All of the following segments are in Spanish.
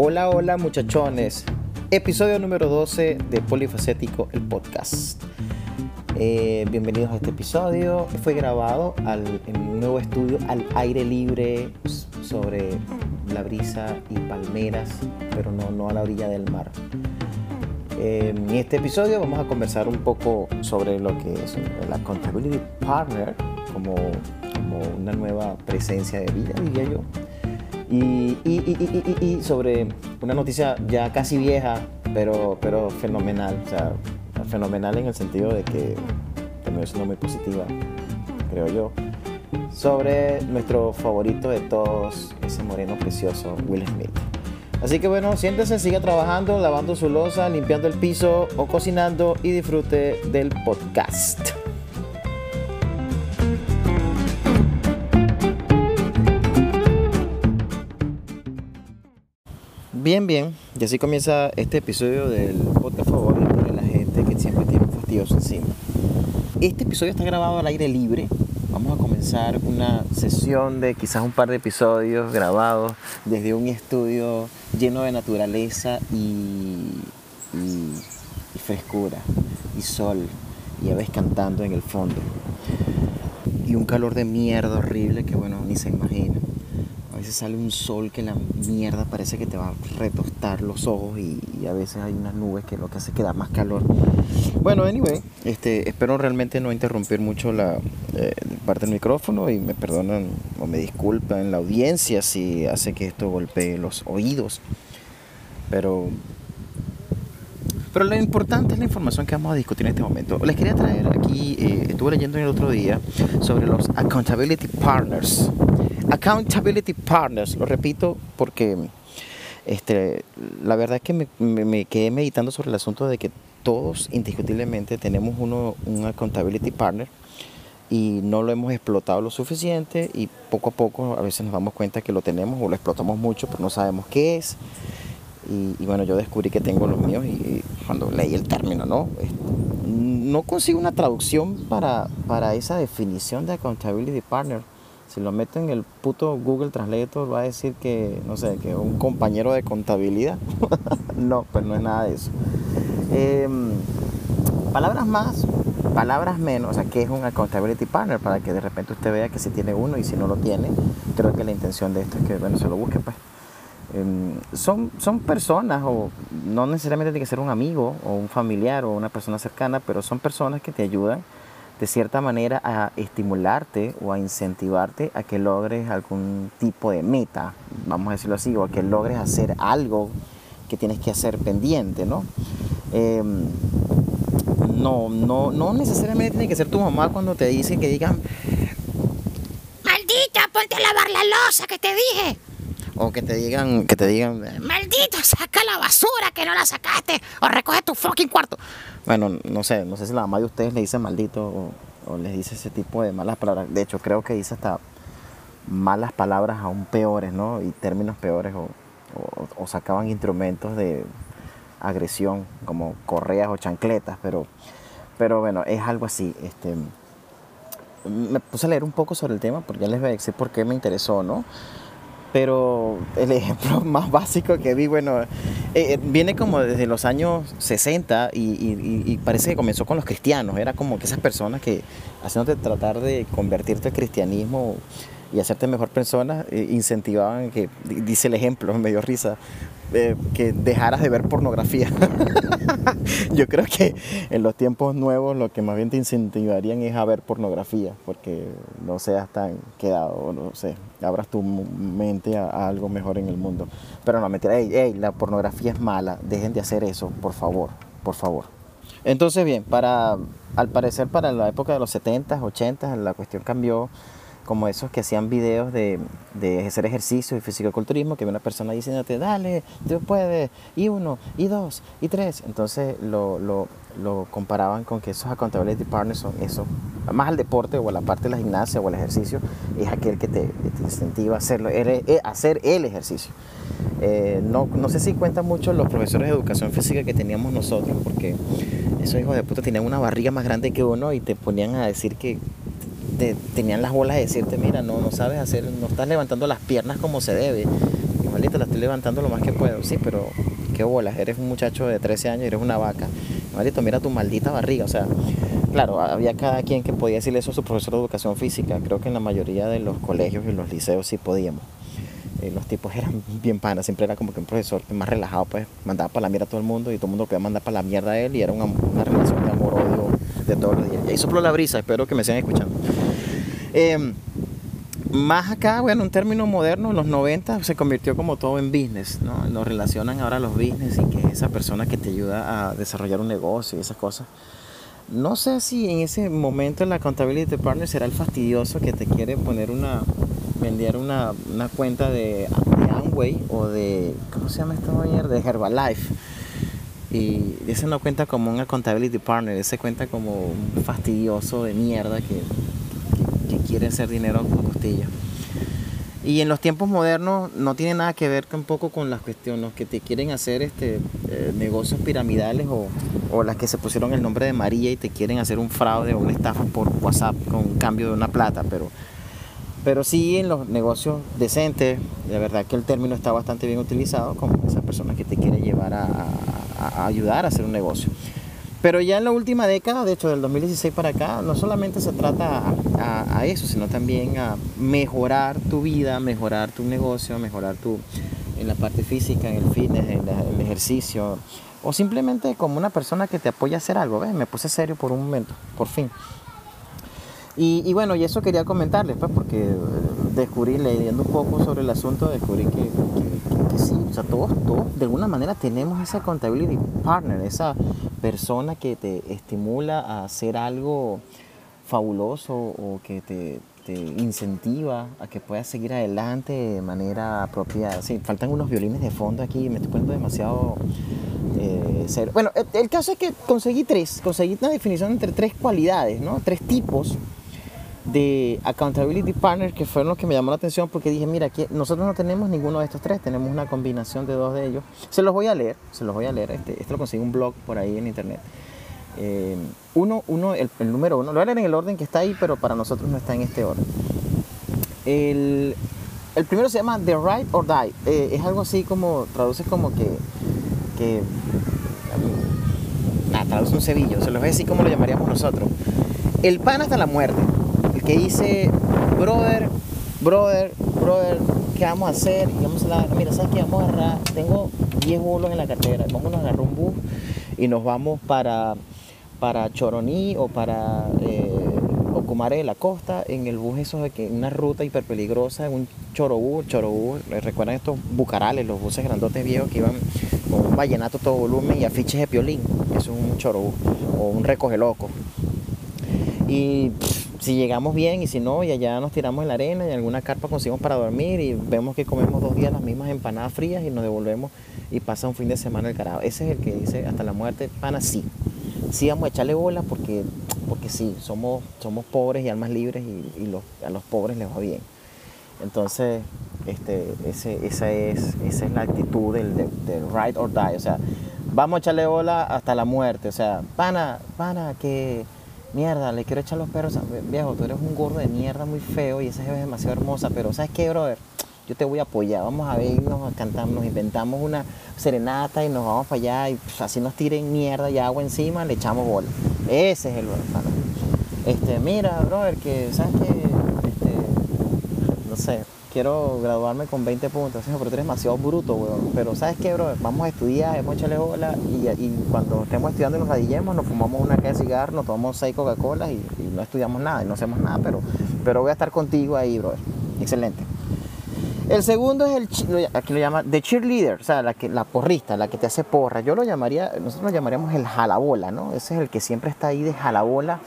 Hola, hola muchachones. Episodio número 12 de Polifacético, el podcast. Eh, bienvenidos a este episodio. Fue grabado en un nuevo estudio al aire libre sobre la brisa y palmeras, pero no, a la orilla del mar. Eh, en este episodio vamos a conversar un poco sobre lo que es la Accountability Partner como, como una nueva presencia de vida, diría yo y, sobre una noticia ya casi vieja, pero, pero fenomenal. O sea, fenomenal en el sentido de que también es una muy positiva, creo yo. Sobre nuestro favorito de todos, ese moreno precioso, Will Smith. Así que bueno, siéntese, siga trabajando, lavando su losa, limpiando el piso o cocinando y disfrute del podcast. Bien, bien, y así comienza este episodio del podcast favorito de la gente que siempre tiene un fastidioso encima. Este episodio está grabado al aire libre. Vamos a comenzar una sesión de quizás un par de episodios grabados desde un estudio lleno de naturaleza y, y, frescura y sol y aves cantando en el fondo. Y un calor de mierda horrible que bueno, ni se imagina. Veces sale un sol que la mierda parece que te va a retostar los ojos y, a veces hay unas nubes que lo que hace es que da más calor. Bueno, anyway, este, espero realmente no interrumpir mucho la eh, parte del micrófono y me perdonan o me disculpan la audiencia si hace que esto golpee los oídos. Pero pero lo importante es la información que vamos a discutir en este momento. Les quería traer aquí, eh, estuve leyendo el otro día sobre los accountability partners. Accountability Partners, lo repito porque este, la verdad es que me, quedé meditando sobre el asunto de que todos indiscutiblemente tenemos uno, un accountability partner y no lo hemos explotado lo suficiente y poco a poco a veces nos damos cuenta que lo tenemos o lo explotamos mucho pero no sabemos qué es. Y, bueno, yo descubrí que tengo los míos y, cuando leí el término, ¿no? No consigo una traducción para, para esa definición de accountability partner si lo meto en el puto Google Translator va a decir que, no sé, que un compañero de contabilidad. no, pues no es nada de eso. Em, palabras más, palabras menos, o sea, ¿qué es un accountability partner? Para que de repente usted vea que si tiene uno y si no lo tiene, creo que la intención de esto es que, bueno, se lo busque, pues. Em, son, son personas, o no necesariamente tiene que ser un amigo o un familiar o una persona cercana, pero son personas que te ayudan de cierta manera a estimularte o a incentivarte a que logres algún tipo de meta, vamos a decirlo así, o a que logres hacer algo que tienes que hacer pendiente, ¿no? Em, no, no, no necesariamente tiene que ser tu mamá cuando te dice que digan, maldita, ponte a lavar la losa que te dije. O que te digan, que te digan, maldito, saca la basura que no la sacaste, o recoge tu fucking cuarto. Bueno, no sé, no sé si la mamá de ustedes le dice maldito o, les dice ese tipo de malas palabras. De hecho, creo que dice hasta malas palabras aún peores, ¿no? Y términos peores o, sacaban instrumentos de agresión como correas o chancletas, pero, pero bueno, es algo así. Este, me puse a leer un poco sobre el tema porque ya les voy a decir por qué me interesó, ¿no? Pero el ejemplo más básico que vi, bueno, eh, eh, viene como desde los años 60 y, parece que comenzó con los cristianos. Era como que esas personas que haciéndote tratar de convertirte al cristianismo y hacerte mejor persona, eh, incentivaban que, dice el ejemplo, me dio risa, eh, que dejaras de ver pornografía. Yo creo que en los tiempos nuevos lo que más bien te incentivarían es a ver pornografía, porque no seas tan quedado, no sé, abras tu mente a, algo mejor en el mundo. Pero no, mentira, hey, la pornografía es mala, dejen de hacer eso, por favor, por favor. Entonces, bien, para, al parecer para la época de los 70s, 80s, la cuestión cambió como esos que hacían videos de, de hacer ejercicio y fisicoculturismo, que una persona diciéndote, dale, tú puedes, y uno, y dos, y tres. Entonces lo, lo, comparaban con que esos accountability partners son eso, más al deporte o a la parte de la gimnasia o el ejercicio, es aquel que te, incentiva a hacerlo, eh, hacer el ejercicio. Eh, no, no sé si cuentan mucho los profesores de educación física que teníamos nosotros, porque esos hijos de puta tenían una barriga más grande que uno y te ponían a decir que tenían las bolas de decirte, mira, no, no sabes hacer, no estás levantando las piernas como se debe. y la estoy levantando lo más que puedo. Sí, pero qué bolas, eres un muchacho de 13 años, eres una vaca. Maldito, mira tu maldita barriga. O sea, claro, había cada quien que podía decirle eso a su profesor de educación física. Creo que en la mayoría de los colegios y los liceos sí podíamos. Eh, los tipos eran bien panas, siempre era como que un profesor más relajado, pues mandaba para la mierda a todo el mundo y todo el mundo podía mandar para la mierda a él y era una, una relación de amor-odio de todos los días. Y ahí sopló la brisa, espero que me sigan escuchando. Eh, más acá, bueno, un término moderno, en los 90 se convirtió como todo en business, ¿no? Nos relacionan ahora los business y que es esa persona que te ayuda a desarrollar un negocio y esas cosas. No sé si en ese momento la accountability partner será el fastidioso que te quiere poner una, vender una, una cuenta de, de Amway o de, ¿cómo se llama esta mierda? De Herbalife. Y ese no cuenta como un accountability partner, ese cuenta como un fastidioso de mierda que, que, que quiere hacer dinero con costillas. Y en los tiempos modernos no tiene nada que ver tampoco con las cuestiones, que te quieren hacer este, eh, negocios piramidales o, o, las que se pusieron el nombre de María y te quieren hacer un fraude o una estafa por WhatsApp con cambio de una plata. Pero, pero sí en los negocios decentes, de verdad que el término está bastante bien utilizado como esa persona que te quiere llevar a ayudar a hacer un negocio. Pero ya en la última década, de hecho del 2016 para acá, no solamente se trata a, eso, sino también a mejorar tu vida, mejorar tu negocio, mejorar tu en la parte física, en el fitness, en, el ejercicio, o simplemente como una persona que te apoya a hacer algo. ¿ves? Me puse serio por un momento, por fin. Y, bueno, y eso quería comentarles, pues, porque descubrí, leyendo un poco sobre el asunto, descubrí que, que, que sí, o todos, todos de alguna manera tenemos esa accountability partner, esa persona que te estimula a hacer algo fabuloso o que te, te incentiva a que puedas seguir adelante de manera apropiada. Sí, faltan unos violines de fondo aquí, me estoy poniendo demasiado eh. Bueno, el, el, caso es que conseguí tres, conseguí una definición entre tres cualidades, ¿no? Tres tipos de accountability partners que fueron los que me llamó la atención porque dije, mira, que nosotros no tenemos ninguno de estos tres, tenemos una combinación de dos de ellos. Se los voy a leer, se los voy a leer, este, esto lo conseguí un blog por ahí en internet. Eh, uno, uno el, número uno, lo voy a leer en el orden que está ahí, pero para nosotros no está en este orden. El, el primero se llama The Ride or Die, eh, es algo así como, traduce como que, que nada, traduce un cebillo, se los voy a decir como lo llamaríamos nosotros. El pan hasta la muerte que dice, brother, brother, brother, ¿qué vamos a hacer? Y vamos a la, mira, ¿sabes qué? Vamos a agarrar, tengo 10 bolos en la cartera, vamos a agarrar un bus y nos vamos para, para Choroní o para eh, Ocumare de la Costa, en el bus eso de que una ruta hiper peligrosa, un chorobús, chorobús, recuerdan estos bucarales, los buses grandotes viejos que iban con un vallenato todo volumen y afiches de piolín, eso es un chorobús o un recoge loco. Y si llegamos bien y si no, y allá nos tiramos en la arena y alguna carpa conseguimos para dormir y vemos que comemos dos días las mismas empanadas frías y nos devolvemos y pasa un fin de semana el carajo. Ese es el que dice hasta la muerte, pana, sí. Sí vamos a echarle bola porque, porque sí, somos, somos pobres y almas libres y, los, a los pobres les va bien. Entonces, este, esa, es, esa es la actitud del, del, del ride or die. O sea, vamos a echarle bola hasta la muerte. O sea, pana, pana, que mierda, le quiero echar los perros, viejo, tú eres un gordo de mierda muy feo y esa es demasiado hermosa, pero ¿sabes qué, brother? Yo te voy a apoyar, vamos a vernos, a cantar, nos inventamos una serenata y nos vamos para allá y pues, así nos tiren mierda y agua encima, le echamos bola. Ese es el hermano. Este, mira, brother, que, ¿sabes qué? Este, no sé, quiero graduarme con 20 puntos, pero tú eres demasiado bruto, weón. Pero ¿sabes qué, bro? Vamos a estudiar, vamos a echarle bola y, cuando estemos estudiando y nos radillemos, nos fumamos una caja de cigarros, nos tomamos seis Coca-Cola y, y, no estudiamos nada y no hacemos nada, pero, pero voy a estar contigo ahí, bro. Excelente. El segundo es el, aquí lo llama the cheerleader, o sea, la, que, la porrista, la que te hace porra. Yo lo llamaría, nosotros lo llamaríamos el jalabola, ¿no? Ese es el que siempre está ahí de jalabola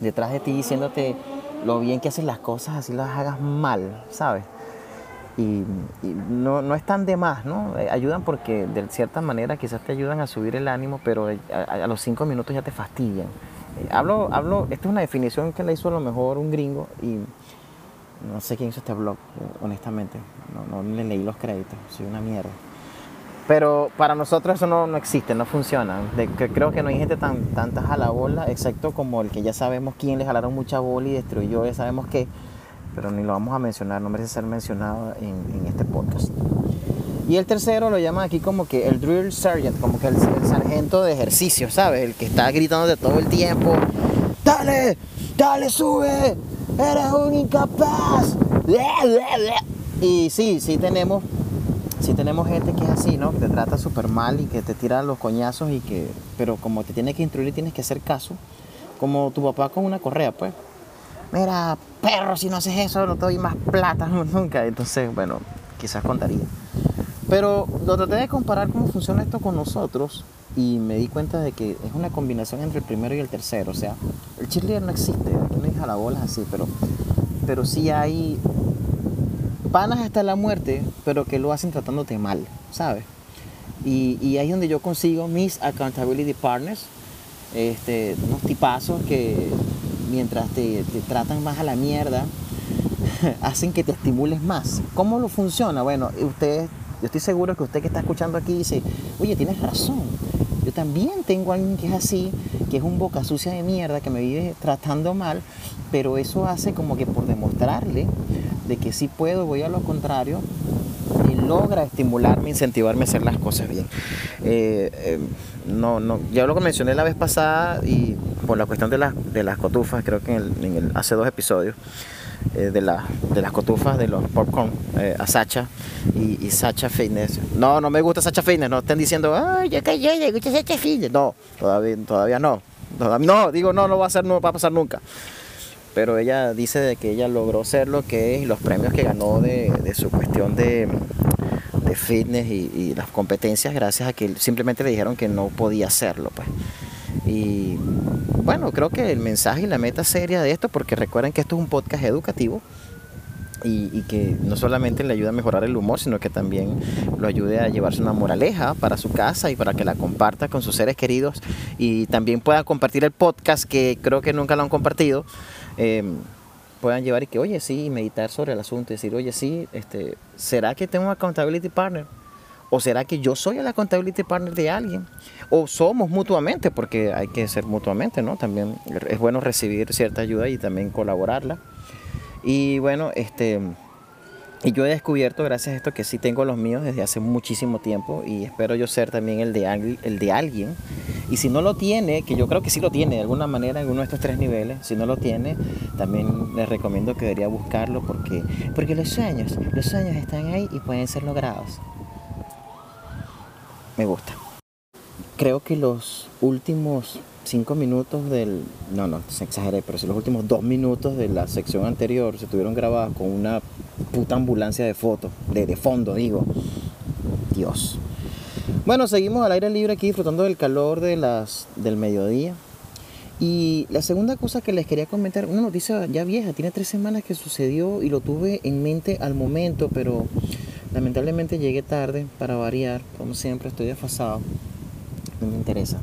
detrás de ti diciéndote lo bien que haces las cosas, así las hagas mal, ¿sabes? Y, y no, no, están de más, ¿no? Eh, ayudan porque de cierta manera quizás te ayudan a subir el ánimo, pero a, a los cinco minutos ya te fastidian. Eh, hablo, hablo, esta es una definición que la hizo a lo mejor un gringo y no sé quién hizo este blog, honestamente, no, no le leí los créditos, soy una mierda. Pero para nosotros eso no, no existe, no funciona. Que creo que no hay gente tan tanta bola, excepto como el que ya sabemos quién le jalaron mucha bola y destruyó, ya sabemos que pero ni lo vamos a mencionar, no merece ser mencionado en, este podcast. Y el tercero lo llaman aquí como que el drill sergeant, como que el, el sargento de ejercicio, ¿sabes? El que está gritando de todo el tiempo, dale, dale, sube, eres un incapaz. Y sí, sí tenemos, sí tenemos gente que es así, ¿no? Que te trata súper mal y que te tira los coñazos y que, pero como te tiene que instruir y tienes que hacer caso, como tu papá con una correa, pues. Mira, perro, si no haces eso, no te doy más plata nunca. Entonces, bueno, quizás contaría. Pero lo traté de comparar cómo funciona esto con nosotros y me di cuenta de que es una combinación entre el primero y el tercero. O sea, el cheerleader no existe, aquí no hay jalabolas así, pero, pero sí hay panas hasta la muerte, pero que lo hacen tratándote mal, ¿sabes? Y, y ahí es donde yo consigo mis accountability partners, este, unos tipazos que mientras te, tratan más a la mierda, hacen que te estimules más. ¿Cómo lo funciona? Bueno, ustedes, yo estoy seguro que usted que está escuchando aquí dice, oye, tienes razón. Yo también tengo a alguien que es así, que es un boca sucia de mierda, que me vive tratando mal, pero eso hace como que por demostrarle de que sí puedo, voy a lo contrario, logra estimularme, incentivarme a hacer las cosas bien. Eh, eh, no, no, ya lo mencioné la vez pasada y por la cuestión de, las de las cotufas, creo que en el, hace dos episodios, eh, de, la- de las cotufas, de los popcorn, eh, a Sacha y, y Sacha Fitness. No, no me gusta Sacha Fitness, no estén diciendo, ay, ya que yo gusta Sacha Fitness. No, todavía, todavía no. No, digo, no, no va a ser, no va a pasar nunca. Pero ella dice de que ella logró ser lo que es los premios que ganó de, de su cuestión de, de fitness y, y las competencias gracias a que simplemente le dijeron que no podía hacerlo. Pues. Y bueno, creo que el mensaje y la meta seria de esto, porque recuerden que esto es un podcast educativo y, y que no solamente le ayuda a mejorar el humor, sino que también lo ayude a llevarse una moraleja para su casa y para que la comparta con sus seres queridos y también pueda compartir el podcast que creo que nunca lo han compartido. eh, puedan llevar y que, oye, sí, meditar sobre el asunto, decir, oye, sí, este, ¿será que tengo un accountability partner? ¿O será que yo soy el accountability partner de alguien? ¿O somos mutuamente? Porque hay que ser mutuamente, ¿no? También es bueno recibir cierta ayuda y también colaborarla. Y bueno, este, y yo he descubierto gracias a esto que sí tengo los míos desde hace muchísimo tiempo y espero yo ser también el de, el de alguien. Y si no lo tiene, que yo creo que sí lo tiene de alguna manera en uno de estos tres niveles, si no lo tiene, también les recomiendo que debería buscarlo porque, porque los sueños, los sueños están ahí y pueden ser logrados. Me gusta. Creo que los últimos cinco minutos del... No, no, se exageré, pero si los últimos dos minutos de la sección anterior se tuvieron grabados con una puta ambulancia de fotos, de, de fondo, digo. Dios. Bueno, seguimos al aire libre aquí disfrutando del calor de las, del mediodía. Y la segunda cosa que les quería comentar, una noticia ya vieja, tiene tres semanas que sucedió y lo tuve en mente al momento, pero lamentablemente llegué tarde para variar, como siempre estoy desfasado, no me interesa.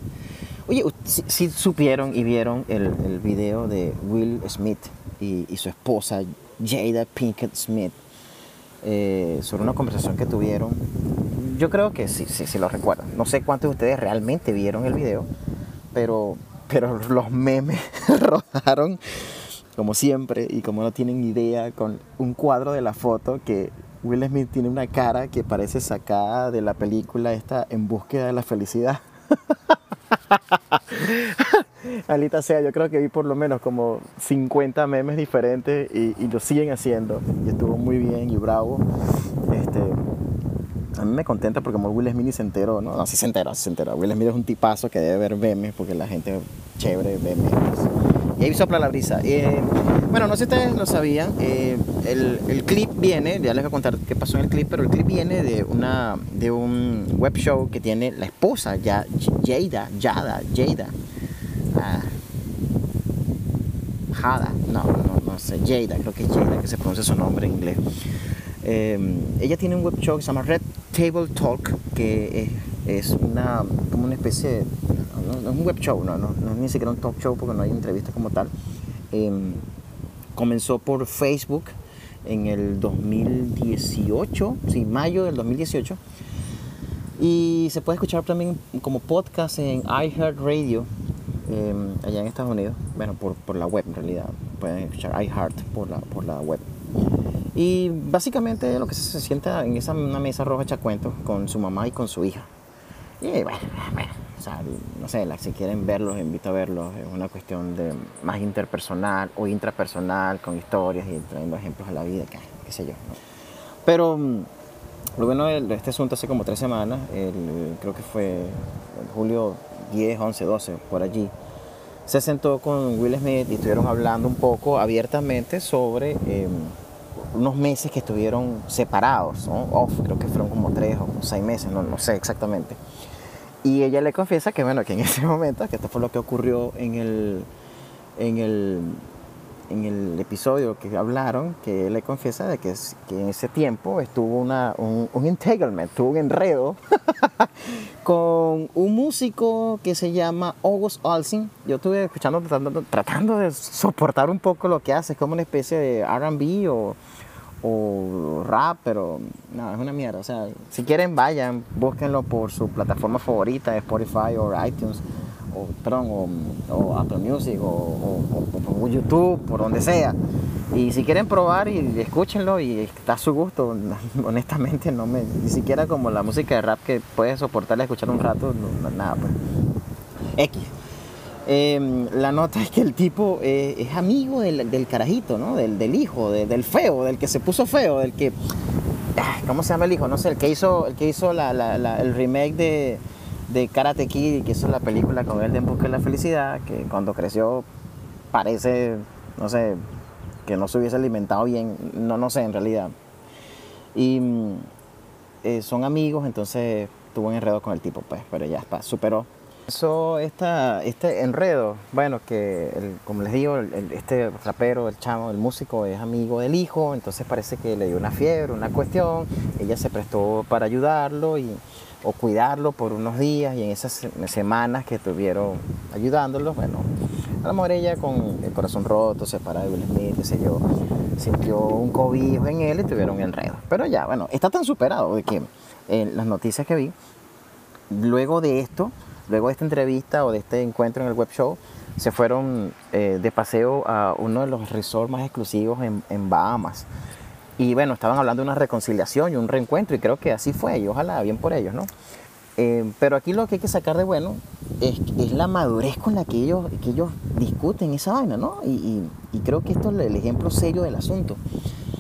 Oye, si, supieron y vieron el, el video de Will Smith y, y su esposa Jada Pinkett Smith eh, sobre una conversación que tuvieron. Yo creo que sí, sí, sí lo recuerdan. No sé cuántos de ustedes realmente vieron el video, pero, pero los memes rodaron como siempre y como no tienen idea con un cuadro de la foto que Will Smith tiene una cara que parece sacada de la película esta En búsqueda de la felicidad. Alita sea, yo creo que vi por lo menos como 50 memes diferentes y, lo siguen haciendo. Y estuvo muy bien y bravo. A mí me contenta porque Will Smith se enteró, ¿no? No, sí se enteró, sí se enteró. Will Smith es un tipazo que debe ver memes porque la gente chévere ve memes. Y ahí sopla la brisa. Eh, bueno, no sé si ustedes lo sabían, eh, el, el clip viene, ya les voy a contar qué pasó en el clip, pero el clip viene de, una, de un web show que tiene la esposa, ya, Jada, Jada, Jada. Ah, Jada, no, no, no sé, Jada, creo que es Jada que se pronuncia su nombre en inglés. Eh, ella tiene un web show que se llama Red Table Talk, que es, es una, como una especie de, no, es un web show, no, no, no es ni siquiera un talk show porque no hay entrevista como tal. Eh, comenzó por Facebook en el 2018, sí, mayo del 2018. Y se puede escuchar también como podcast en iHeartRadio, eh, allá en Estados Unidos. Bueno, por, por la web en realidad. Pueden escuchar iHeart por la, por la web. Y básicamente lo que se sienta en esa una mesa roja echa cuentos con su mamá y con su hija. Y bueno, bueno, o sea, no sé, si quieren verlos, invito a verlos. Es una cuestión de más interpersonal o intrapersonal, con historias y trayendo ejemplos a la vida, qué, qué sé yo. ¿no? Pero mm, lo bueno de este asunto hace como tres semanas, el- creo que fue en julio 10, 11, 12, por allí, se sentó con Will Smith y estuvieron hablando un poco abiertamente sobre eh, unos meses que estuvieron separados, ¿no? Creo que fueron como tres o seis meses, no, no sé exactamente. Y ella le confiesa que, bueno, que en ese momento, que esto fue lo que ocurrió en el, en el, en el episodio que hablaron, que él le confiesa de que, que en ese tiempo estuvo una, un, un entanglement, tuvo un enredo con un músico que se llama August Alsing. Yo estuve escuchando, tratando, tratando de soportar un poco lo que hace, como una especie de RB o, o rap, pero no, es una mierda. O sea, si quieren, vayan, búsquenlo por su plataforma favorita, Spotify o iTunes, o, perdón, o, Apple Music, o- o YouTube, por donde sea. Y si quieren probar, y escúchenlo y está a su gusto. Honestamente, no me, ni siquiera como la música de rap que puedes soportarla escuchar un rato, nada, pues. X. Eh, la nota es que el tipo eh, es amigo del, del carajito, ¿no? Del, del hijo, de- del feo, del que se puso feo, del que. ah, ¿Cómo se llama el hijo? No sé, el que hizo, el que hizo la- el remake de, de Karate Kid, que hizo la película con él de Busca de la Felicidad, que cuando creció parece, no sé, que no se hubiese alimentado bien, no, no sé en realidad. Y mm, eh, son amigos, entonces tuvo un enredo con el tipo, pues, pero ya está, superó. Eso, este enredo, bueno, que como les digo, el- este rapero, el chamo, el músico es amigo del hijo, entonces parece que le dio una fiebre, una cuestión, ella se prestó para ayudarlo y, o cuidarlo por unos días y en esas se- semanas que estuvieron ayudándolo, bueno, a lo mejor ella con el corazón roto, separada de Will Smith, qué sé yo, sintió un cobijo en él y tuvieron un enredo. Pero ya, bueno, está tan superado de que en las noticias que vi, luego de esto, luego de esta entrevista o de este encuentro en el web show, se fueron eh, de paseo a uno de los resorts más exclusivos en, en Bahamas. Y bueno, estaban hablando de una reconciliación y un reencuentro y creo que así fue y ojalá bien por ellos, ¿no? Eh, pero aquí lo que hay que sacar de bueno es, la madurez con la que ellos, que ellos discuten esa vaina, ¿no? Y, y- y creo que esto es el ejemplo serio del asunto.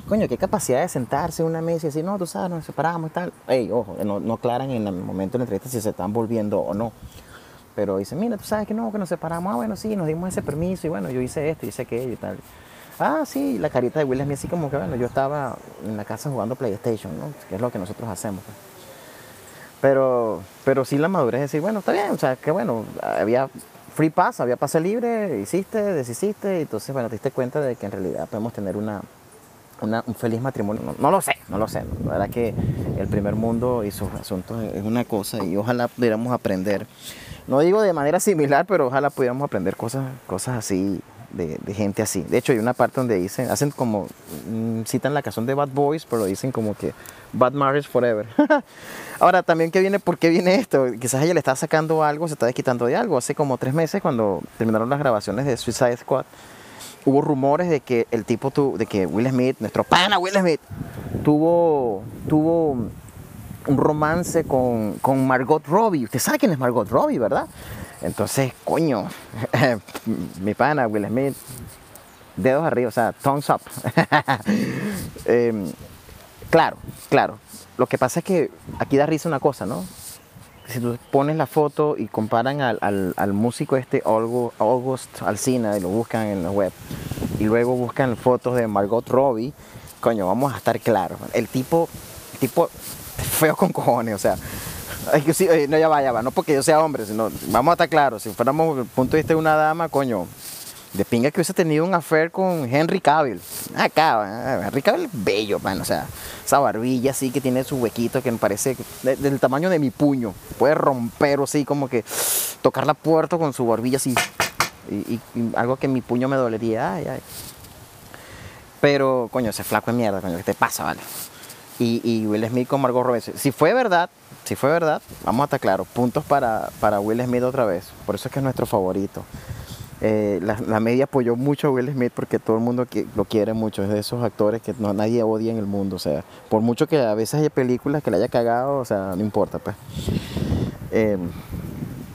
Coño, qué capacidad de sentarse en una mesa y decir, no, tú sabes, nos separamos y tal. Ey, ojo, no, no aclaran en el momento de la entrevista si se están volviendo o no. Pero dicen, mira, tú sabes que no, que nos separamos. Ah, bueno, sí, nos dimos ese permiso y bueno, yo hice esto, hice aquello y tal. Ah, sí, la carita de Will Smith así como que, bueno, yo estaba en la casa jugando PlayStation, ¿no? Que es lo que nosotros hacemos. pues. Pero, pero sí la madurez es decir, bueno, está bien, o sea, que bueno, había free pass, había pase libre, hiciste, deshiciste, y entonces, bueno, te diste cuenta de que en realidad podemos tener una, una- un feliz matrimonio. No, no lo sé, no lo sé. La verdad que el primer mundo y sus asuntos es una cosa y ojalá pudiéramos aprender. No digo de manera similar, pero ojalá pudiéramos aprender cosas, cosas así, de, gente así. De hecho, hay una parte donde dicen, hacen como, mm, citan la canción de Bad Boys, pero dicen como que Bad Marriage Forever. Ahora, también, ¿qué viene? ¿por qué viene esto? Quizás ella le está sacando algo, se está desquitando de algo. Hace como tres meses, cuando terminaron las grabaciones de Suicide Squad, hubo rumores de que el tipo tu, de que Will Smith, nuestro pana Will Smith, tuvo, tuvo un romance con, con Margot Robbie. Usted sabe quién es Margot Robbie, ¿verdad? Entonces, coño, mi pana Will Smith, dedos arriba, o sea, thumbs up. Em, claro, claro. Lo que pasa es que aquí da risa una cosa, ¿no? si tú pones la foto y comparan al, al- al músico este August, Alsina y lo buscan en la web y luego buscan fotos de Margot Robbie, coño, vamos a estar claros. El tipo, el tipo feo con cojones, o sea, ay, sí, no ya va, ya va, no porque yo sea hombre, sino vamos a estar claros, si fuéramos el punto de vista de una dama, coño, de pinga que hubiese tenido un affair con Henry Cavill. Acá, eh, Henry Cavill es bello, man. O sea, esa barbilla así que tiene su huequito que me parece de- del tamaño de mi puño. Puede romper así, como que tocar la puerta con su barbilla así. Y algo que mi puño me dolería. Ay, ay. Pero, coño, ese flaco de mierda, coño, ¿qué te pasa, vale? Y, y Will Smith con Margot Robbie. Si fue verdad, si fue verdad, vamos a estar claros. Puntos para, para Will Smith otra vez. Por eso es que es nuestro favorito. Eh, la, media apoyó mucho a Will Smith porque todo el mundo lo quiere mucho. Es de esos actores que no, nadie odia en el mundo. O sea, por mucho que a veces haya películas que le haya cagado, o sea, no importa, pues. Eh,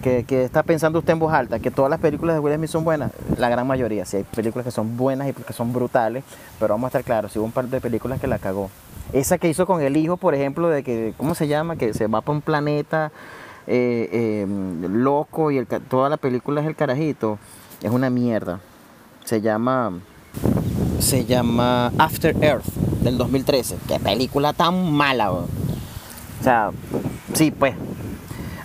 ¿qué, qué está pensando usted en voz alta? ¿Que todas las películas de Will Smith son buenas? La gran mayoría. Sí, hay películas que son buenas y que son brutales, pero vamos a estar claros, sí hubo un par de películas que la cagó. Esa que hizo con el hijo, por ejemplo, de que, ¿cómo se llama? Que se va para un planeta eh, eh, loco y toda la película es el carajito. Es una mierda. Se llama. Se llama After Earth del 2013. Qué película tan mala. O sea, sí, pues.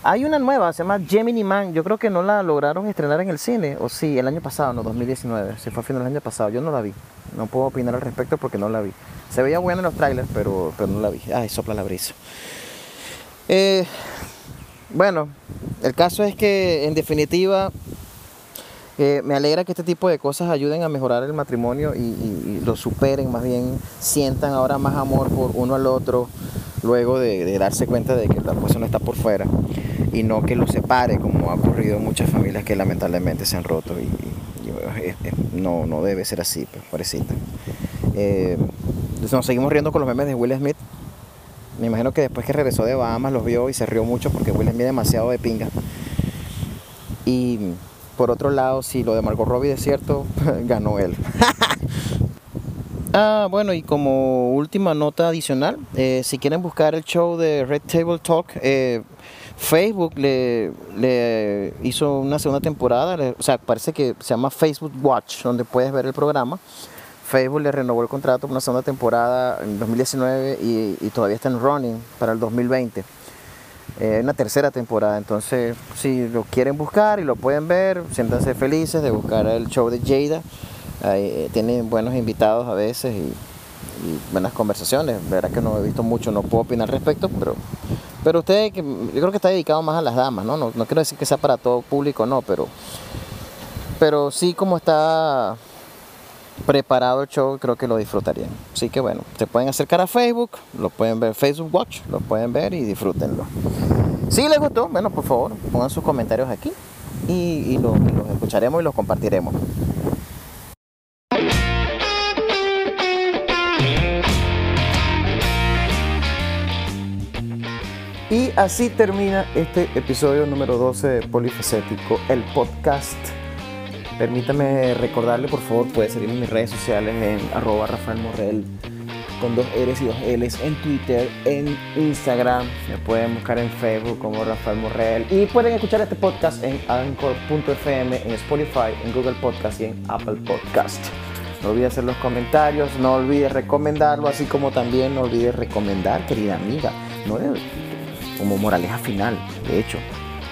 Hay una nueva, se llama Gemini Man. Yo creo que no la lograron estrenar en el cine. O sí, el año pasado, no, 2019. Se fue a final del año pasado. Yo no la vi. No puedo opinar al respecto porque no la vi. Se veía buena en los trailers, pero, pero no la vi. Ay, sopla la brisa. Eh, bueno, el caso es que en definitiva eh, me alegra que este tipo de cosas ayuden a mejorar el matrimonio y, lo superen, más bien sientan ahora más amor por uno al otro luego de, de darse cuenta de que la no está por fuera y no que los separe como ha ocurrido en muchas familias que lamentablemente se han roto y, no, no debe ser así, pues. Eh, nos seguimos riendo con los memes de Will Smith. Me imagino que después que regresó de Bahamas los vio y se rió mucho porque Will Smith es demasiado de pinga. Y por otro lado, si lo de Margot Robbie es cierto, ganó él. ah, bueno, y como última nota adicional, eh, si quieren buscar el show de Red Table Talk, eh, Facebook le, le hizo una segunda temporada, o sea, parece que se llama Facebook Watch, donde puedes ver el programa. Facebook le renovó el contrato por una segunda temporada en 2019 y, todavía está en running para el 2020 eh, una tercera temporada. Entonces, si lo quieren buscar y lo pueden ver, siéntanse felices de buscar el show de Jada. Eh, tienen buenos invitados a veces y, buenas conversaciones. Verá que no he visto mucho, no puedo opinar al respecto, pero, pero usted, yo creo que está dedicado más a las damas, ¿no? No, no quiero decir que sea para todo público, no, pero, pero sí como está preparado el show, creo que lo disfrutarían. Así que bueno, se pueden acercar a Facebook, lo pueden ver Facebook Watch, lo pueden ver y disfrútenlo. Si les gustó, bueno, por favor, pongan sus comentarios aquí y los escucharemos y los compartiremos. Y así termina este episodio número 12 de Polifacético, el podcast. Permítame recordarle, por favor, puede seguirme en mis redes sociales en arroba Rafael Morrell con dos R's y dos L's en Twitter, en Instagram, me pueden buscar en Facebook como Rafael Morrell y pueden escuchar este podcast en anchor.fm, en Spotify, en Google Podcast y en Apple Podcast. No olvide hacer los comentarios, no olvide recomendarlo, así como también no olvide recomendar, querida amiga, no debe- como moraleja final, de hecho,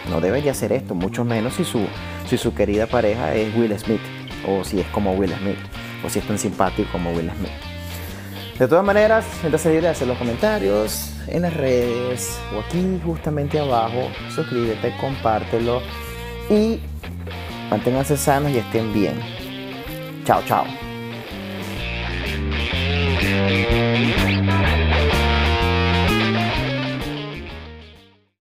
no debería hacer esto, mucho menos si su, si su querida pareja es Will Smith, o si es como Will Smith, o si es tan simpático como Will Smith. De todas maneras, siéntase libre de hacer los comentarios en las redes o aquí justamente abajo. Suscríbete, compártelo y manténganse sanos y estén bien. Chao, chao.